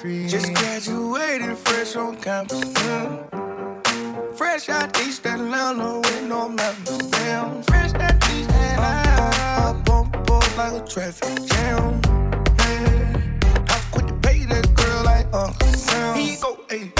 free. Just graduated fresh on campus. Mm. Fresh out East Atlanta with no mountains. Damn, fresh out East Atlanta. I bump up like a traffic jam. Yeah. I quit to pay that girl like Uncle Sam. He go, hey.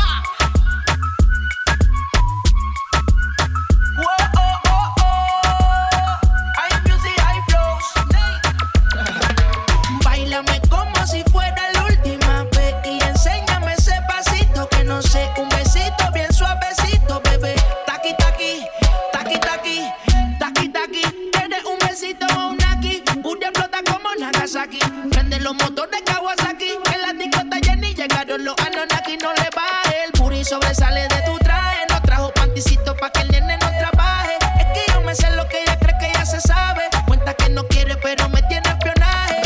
Anunnaki, no le baje. El puri sobresale de tu traje, no trajo panticito pa' que el nene no trabaje. Es que yo me sé lo que ella cree que ya se sabe. Cuenta que no quiere, pero me tiene espionaje.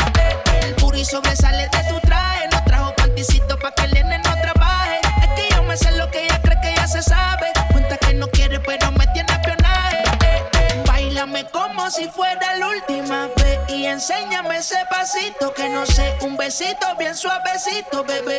El puri sobresale de tu traje, no trajo panticito pa' que el nene no trabaje. Es que yo me sé lo que ella cree que ya se sabe. Cuenta que no quiere, pero me tiene espionaje. Báilame como si fuera la última vez y enséñame ese pasito que no sé, un besito bien suavecito, bebé.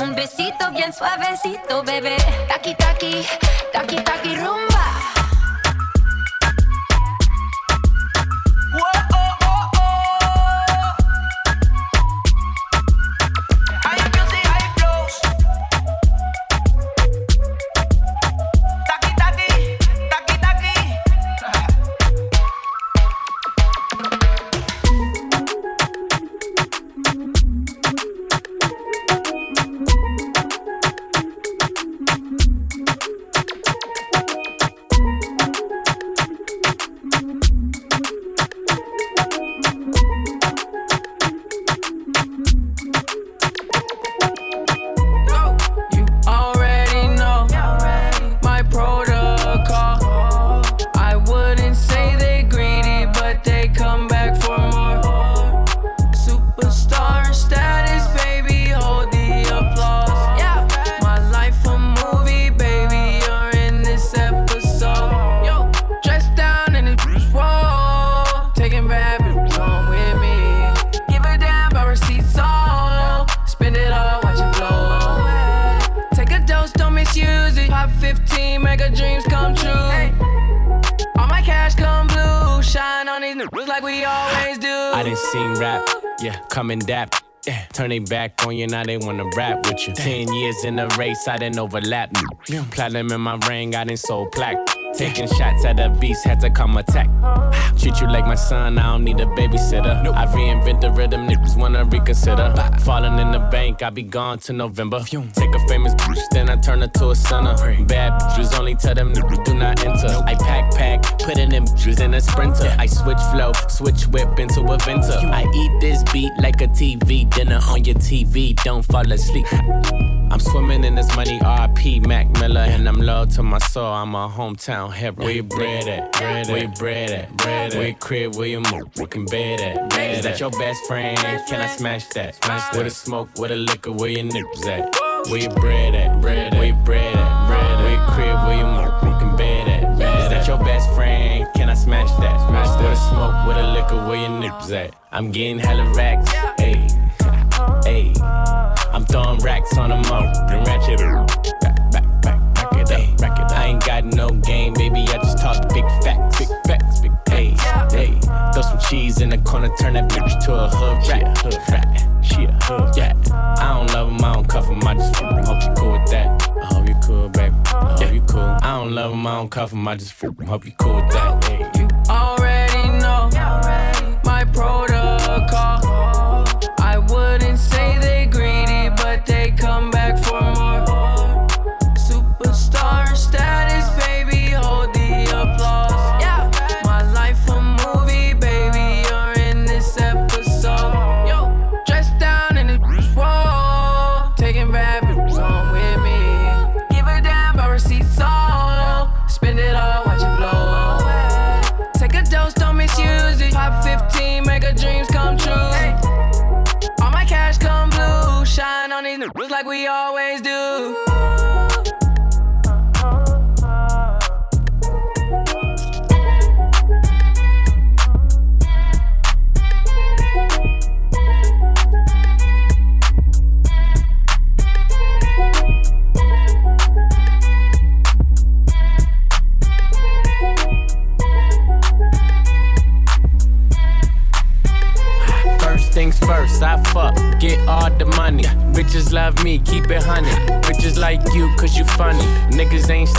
Un besito bien suavecito, bebé. Taki, taki, taki, taki, rumba. coming dap. Yeah. Turn they back on you, now they wanna rap with you. Ten years in the race, I didn't overlap. Mm. Platinum in my ring, I didn't sold plaque. Taking shots at the beast, had to come attack. Treat you like my son, I don't need a babysitter. Nope. I reinvent the rhythm, niggas wanna reconsider. Falling in the bank, I be gone to November. Take a famous bitch, then I turn her to a sinner. Bad bitches only tell them niggas do not enter. I pack, pack, putting them bitches in a sprinter. I switch flow, switch whip into a venter. I eat this beat like a TV dinner on your TV. Don't fall asleep. I'm swimming in this money, RP Mac Miller, and I'm loyal to my soul. I'm a hometown hero. Where you bred at? Bread Where you bred at? Bread Where you crib? Where you move? Working bed at? Bed Is that your best friend? Can I smash that? Smash that. With a smoke, with a liquor, where your nips at? Where you bred at? Bread Where you bred at? Bread Where you crib? Where you move? Working bed at? Bed Is that your best friend? Can I smash that? Smash that. With a smoke, with a liquor, where your nips at? I'm getting hella racks, ayy, ayy. I'm throwing racks on them up. And ratchet back, back, back, back it up. Back it up. I ain't got no game, baby. I just talk big facts. Big facts, big hey, hey. Throw some cheese in the corner, turn that bitch to a hood rat. Hood rat. She a hood yeah. I don't love him, I don't cuff him. I just hope you cool with that. I hope you cool, baby. I hope you cool. I don't love him, I don't cuff him. I just hope you cool with that. Hey. You already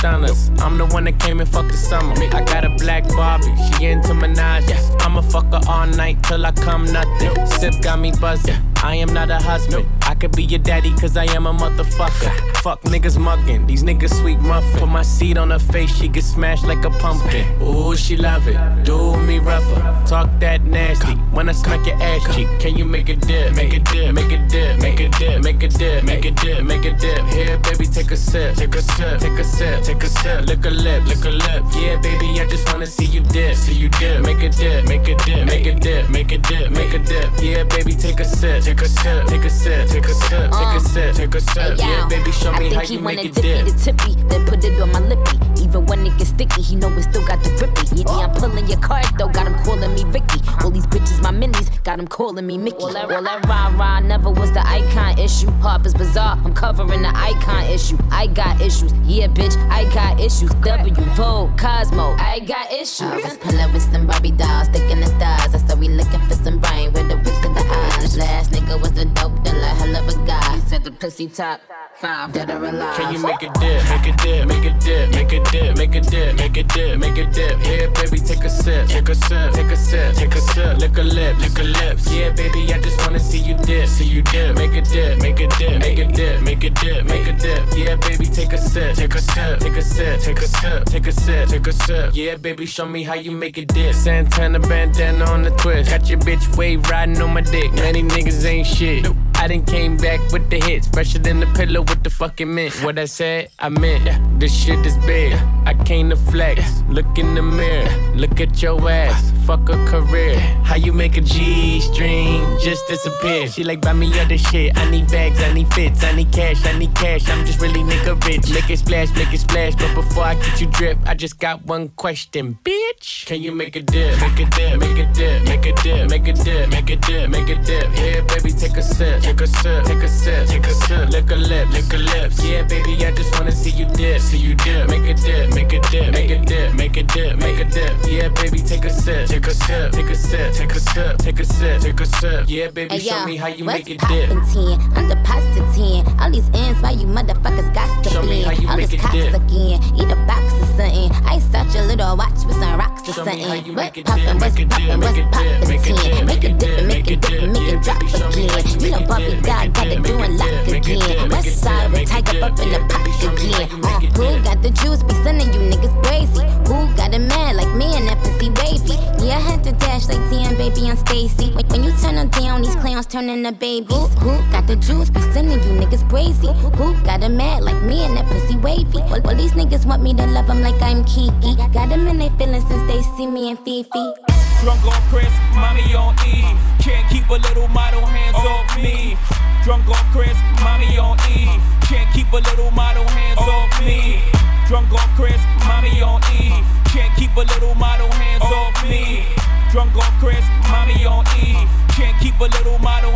stunners. I'm the one that came and fucked the summer. I got a black Barbie, she into Minaj. I'ma fuck her all night till I come nothing. Sip got me buzzing. I am not a husband. Could be your daddy, cause I am a motherfucker. Fuck niggas mugging, these niggas sweet muffin. Put my seed on her face, she get smashed like a pumpkin. Ooh, she love it. Do me rougher. Talk that nasty. When I smack your ass cheek, can you make a dip? Make a dip, make a dip, make a dip, make a dip, make a dip, make a dip. Here, baby, take a sip, take a sip, take a sip, take a sip. Lick a lip, lick a lip. Yeah, baby, I just wanna see you dip, see you dip. Make a dip, make a dip, make a dip, make a dip, make a dip. Yeah, baby, take a sip take a sip, take a sip, take a a sip, take a Uh. sip, take a sip. Hey, Yeah, baby, show I me how you make it dip dip. me the tippy, then put it on my lippy. Even when it gets sticky, he know it still got the grippy. Yeah, I'm pulling your card though, got him calling me Ricky. All these bitches, my minis, got him calling me Mickey. All that, all that rah rah never was the icon issue. Harper's Bazaar, I'm covering the icon issue. I got issues, yeah, bitch, I got issues. W, Vogue, Cosmo, I got issues. Pull up with some Barbie dolls, sticking the stars. I said we looking for some brain with the whips of the eyes. Last nigga was the dope dealer, hell of guy. He said the pussy top five, dead or alive. Can you make a dip, make a dip, make a dip, make a dip, make a dip, make a dip, make a dip? Yeah, baby, take a sip, take a sip, take a sip, take a sip, lick a lip, lick a lips. Yeah, baby, I just wanna see you dip, see you dip, make a dip, make a dip, make a dip, make a dip, make a dip. Yeah, baby, take a sip, take a sip, take a sip, take a sip, take a sip, take a sip. Yeah, baby, show me how you make a dip. Santana bandana on the twist, got your bitch wave riding on my dick. Many niggas ain't shit. I done came back with the hits, fresher than the pillow with the fucking mint. What I said, I meant. This shit is big. I came to flex. Look in the mirror, look at your ass. Fuck a career. How you make a G string just disappear? She like buy me other shit. I need bags, I need fits, I need cash, I need cash. I'm just really nigga rich. Make it splash, make it splash. But before I get you drip, I just got one question, bitch. Can you make a dip? Make a dip, make a dip, make a dip, make a dip, make a dip, make a dip. Yeah, baby, take a sip, take a sip, take a sip, take a sip. Lick a lip, lick a lips. Yeah, baby, I just wanna see you dip, see you dip. Make a dip, make a dip, make a dip, make a dip, make a dip. Yeah, baby, take a sip, take a sip, take a sip, take a sip, take a sip, take a sip. Yeah, baby, show me how you make it dip. 10? I'm deposit 10. All these ends, why you motherfuckers got to Show me how you All make this it dip. again. Eat a box or something. Ice out your little watch with some rocks or Show me how something. you What make it dip, make it dip, make it dip, make it 10? dip, Make it dip and make it dip and make it drop baby, show me how again. you You know make it Bobby God got it doing lock dip, make it dip, again. West side dip, with make it tiger up in the Yeah, pot baby, show me how again. Uh, who got the juice? Baby I'm Stacy. When, when you turn them down, these clowns turn into babies. Who, who got the juice? Be sending you niggas crazy. Who got it mad like me and that pussy wavy? Well, well these niggas want me to love them like I'm Kiki. Got them in their feelings since they see me and Fifi. Drunk on Cris, mommy on E. Can't keep a little model hands off me. Drunk on Cris, mommy on E. Can't keep a little model hands off me. Drunk on Cris, mommy on E. Can't keep a little model hands off me. Drunk on Cris, mommy on E. Can't keep a little model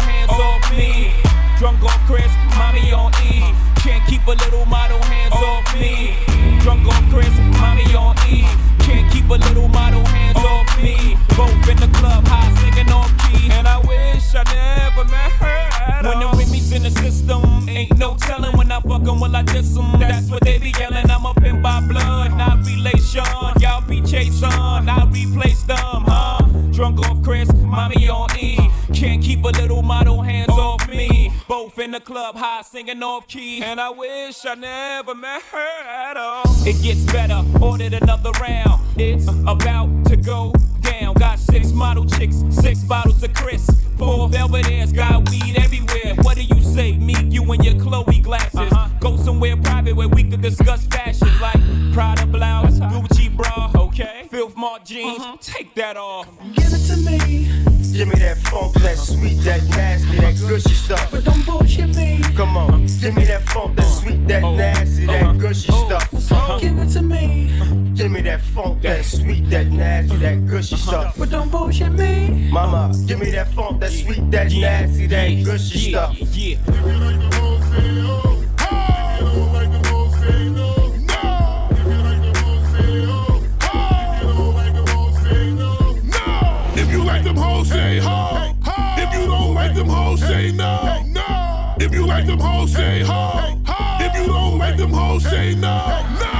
off key. And I wish I never met her at all. It gets better, ordered another round. It's about to go down. Got six model chicks, six bottles of Cris. Four Belvedere's, got weed everywhere. What do you say? Me, you, and your Chloe glasses. Go somewhere private where we could discuss fashion, like Prada blouse, Gucci bra, okay? Uh-huh. Filth Mark jeans, uh-huh. take that off. Give it to me. Give me that funk, that sweet, that nasty, that gushy stuff. But don't bullshit me. Come on, give me that funk, that sweet, that nasty, that gushy uh-huh. stuff. Give it to me. Give me that funk, that sweet, that nasty, that gushy stuff. But don't bullshit me. Mama, give me that funk, that sweet, that nasty, that gushy yeah, stuff. Yeah. Like them hoes, say ho. If you don't like them hoes, say no. No.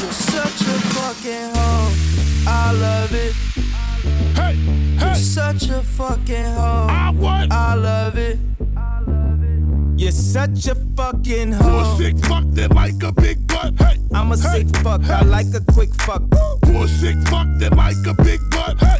You're such a fucking hoe. I love it. Hey, hey. You're Such a fucking hoe. I what? I love it. You're such a fucking For a hoe. sick fuck that like a big butt. Hey, I'm a hey, sick fuck. I like a quick fuck. For a sick fuck that like a big butt. Hey,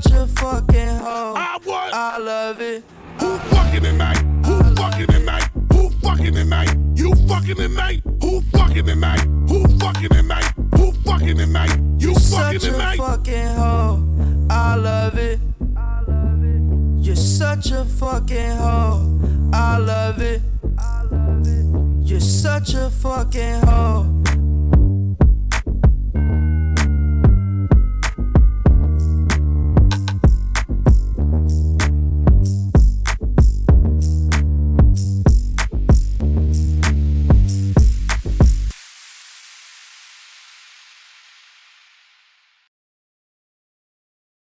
Hey, hey. You're such a fucking hoe. I what? I love it. Who fucking tonight? Who fucking tonight? Who fucking tonight? You fucking tonight? Who fucking tonight? Who fucking tonight? Who fucking tonight? You fucking Such a tonight? fucking hoe. I love it. You're such a fucking hoe. I love it. You're such a fucking hoe.